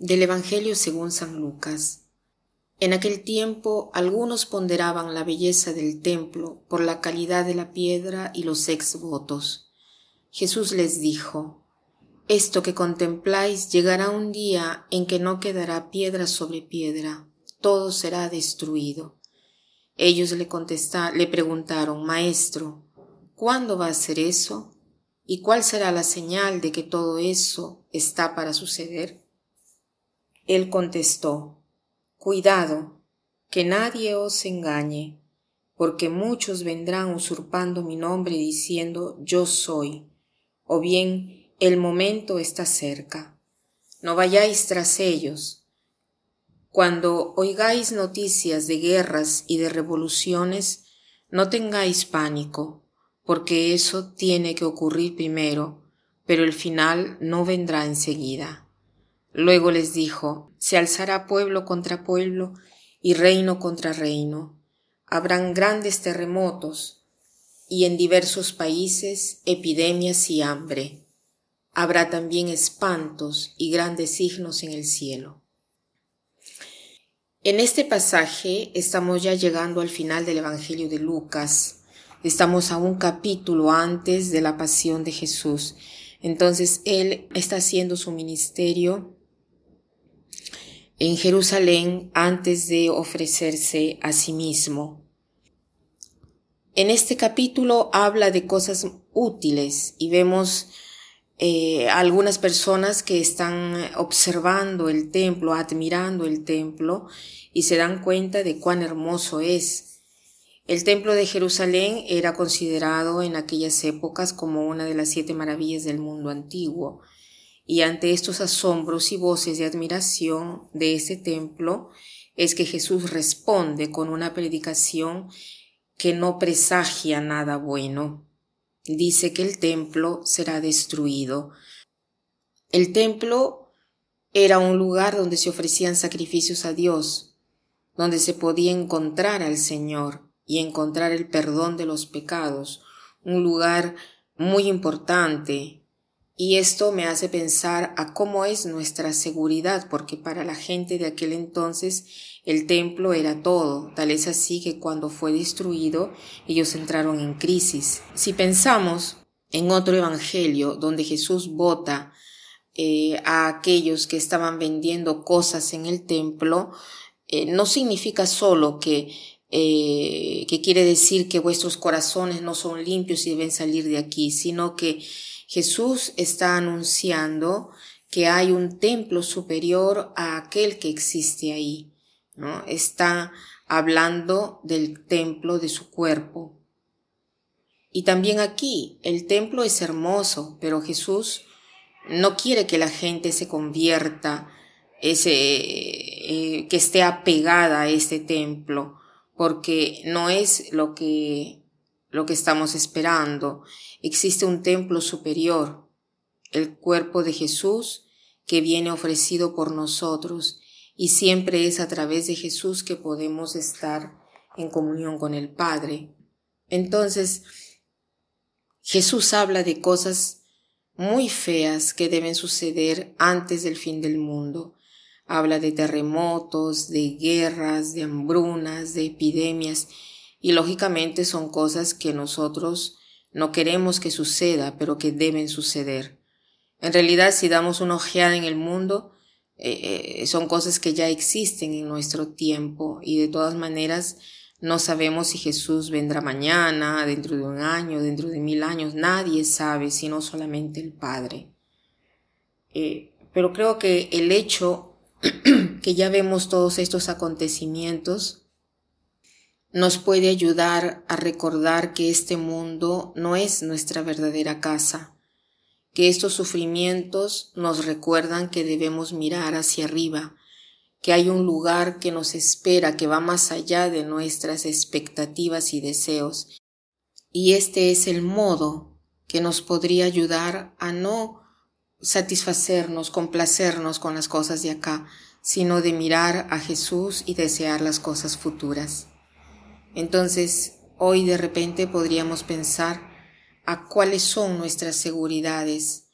Del Evangelio según San Lucas. En aquel tiempo algunos ponderaban la belleza del templo por la calidad de la piedra y los ex votos. Jesús les dijo, Esto que contempláis llegará un día en que no quedará piedra sobre piedra, todo será destruido. Ellos le contestaron, le preguntaron, Maestro, ¿cuándo va a ser eso? ¿Y cuál será la señal de que todo eso está para suceder? Él contestó, Cuidado, que nadie os engañe, porque muchos vendrán usurpando mi nombre diciendo yo soy, o bien el momento está cerca. No vayáis tras ellos. Cuando oigáis noticias de guerras y de revoluciones, no tengáis pánico, porque eso tiene que ocurrir primero, pero el final no vendrá enseguida. Luego les dijo, se alzará pueblo contra pueblo y reino contra reino. Habrán grandes terremotos y en diversos países epidemias y hambre. Habrá también espantos y grandes signos en el cielo. En este pasaje estamos ya llegando al final del Evangelio de Lucas. Estamos a un capítulo antes de la pasión de Jesús. Entonces Él está haciendo su ministerio en Jerusalén antes de ofrecerse a sí mismo. En este capítulo habla de cosas útiles y vemos eh, algunas personas que están observando el templo, admirando el templo y se dan cuenta de cuán hermoso es. El templo de Jerusalén era considerado en aquellas épocas como una de las siete maravillas del mundo antiguo y ante estos asombros y voces de admiración de ese templo es que Jesús responde con una predicación que no presagia nada bueno. Dice que el templo será destruido. El templo era un lugar donde se ofrecían sacrificios a Dios, donde se podía encontrar al Señor y encontrar el perdón de los pecados, un lugar muy importante y esto me hace pensar a cómo es nuestra seguridad, porque para la gente de aquel entonces el templo era todo, tal es así que cuando fue destruido ellos entraron en crisis. Si pensamos en otro evangelio donde Jesús vota eh, a aquellos que estaban vendiendo cosas en el templo, eh, no significa solo que eh, que quiere decir que vuestros corazones no son limpios y deben salir de aquí, sino que Jesús está anunciando que hay un templo superior a aquel que existe ahí, ¿no? Está hablando del templo de su cuerpo. Y también aquí, el templo es hermoso, pero Jesús no quiere que la gente se convierta, ese, eh, que esté apegada a este templo, porque no es lo que lo que estamos esperando. Existe un templo superior, el cuerpo de Jesús, que viene ofrecido por nosotros, y siempre es a través de Jesús que podemos estar en comunión con el Padre. Entonces, Jesús habla de cosas muy feas que deben suceder antes del fin del mundo. Habla de terremotos, de guerras, de hambrunas, de epidemias, y lógicamente son cosas que nosotros no queremos que suceda, pero que deben suceder. En realidad, si damos una ojeada en el mundo, eh, eh, son cosas que ya existen en nuestro tiempo y de todas maneras no sabemos si Jesús vendrá mañana, dentro de un año, dentro de mil años. Nadie sabe, sino solamente el Padre. Eh, pero creo que el hecho que ya vemos todos estos acontecimientos nos puede ayudar a recordar que este mundo no es nuestra verdadera casa, que estos sufrimientos nos recuerdan que debemos mirar hacia arriba, que hay un lugar que nos espera, que va más allá de nuestras expectativas y deseos. Y este es el modo que nos podría ayudar a no satisfacernos, complacernos con las cosas de acá, sino de mirar a Jesús y desear las cosas futuras. Entonces, hoy de repente podríamos pensar a cuáles son nuestras seguridades,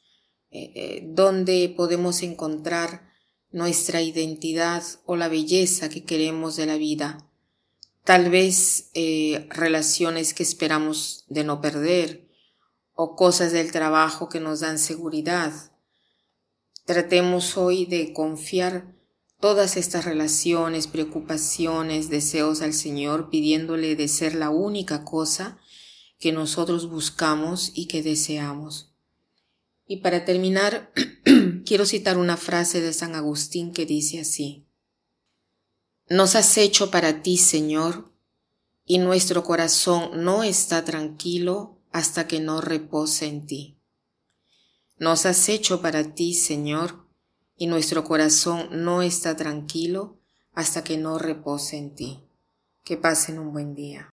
eh, eh, dónde podemos encontrar nuestra identidad o la belleza que queremos de la vida. Tal vez eh, relaciones que esperamos de no perder o cosas del trabajo que nos dan seguridad. Tratemos hoy de confiar todas estas relaciones, preocupaciones, deseos al Señor, pidiéndole de ser la única cosa que nosotros buscamos y que deseamos. Y para terminar, quiero citar una frase de San Agustín que dice así. Nos has hecho para ti, Señor, y nuestro corazón no está tranquilo hasta que no repose en ti. Nos has hecho para ti, Señor, y nuestro corazón no está tranquilo hasta que no repose en ti. Que pasen un buen día.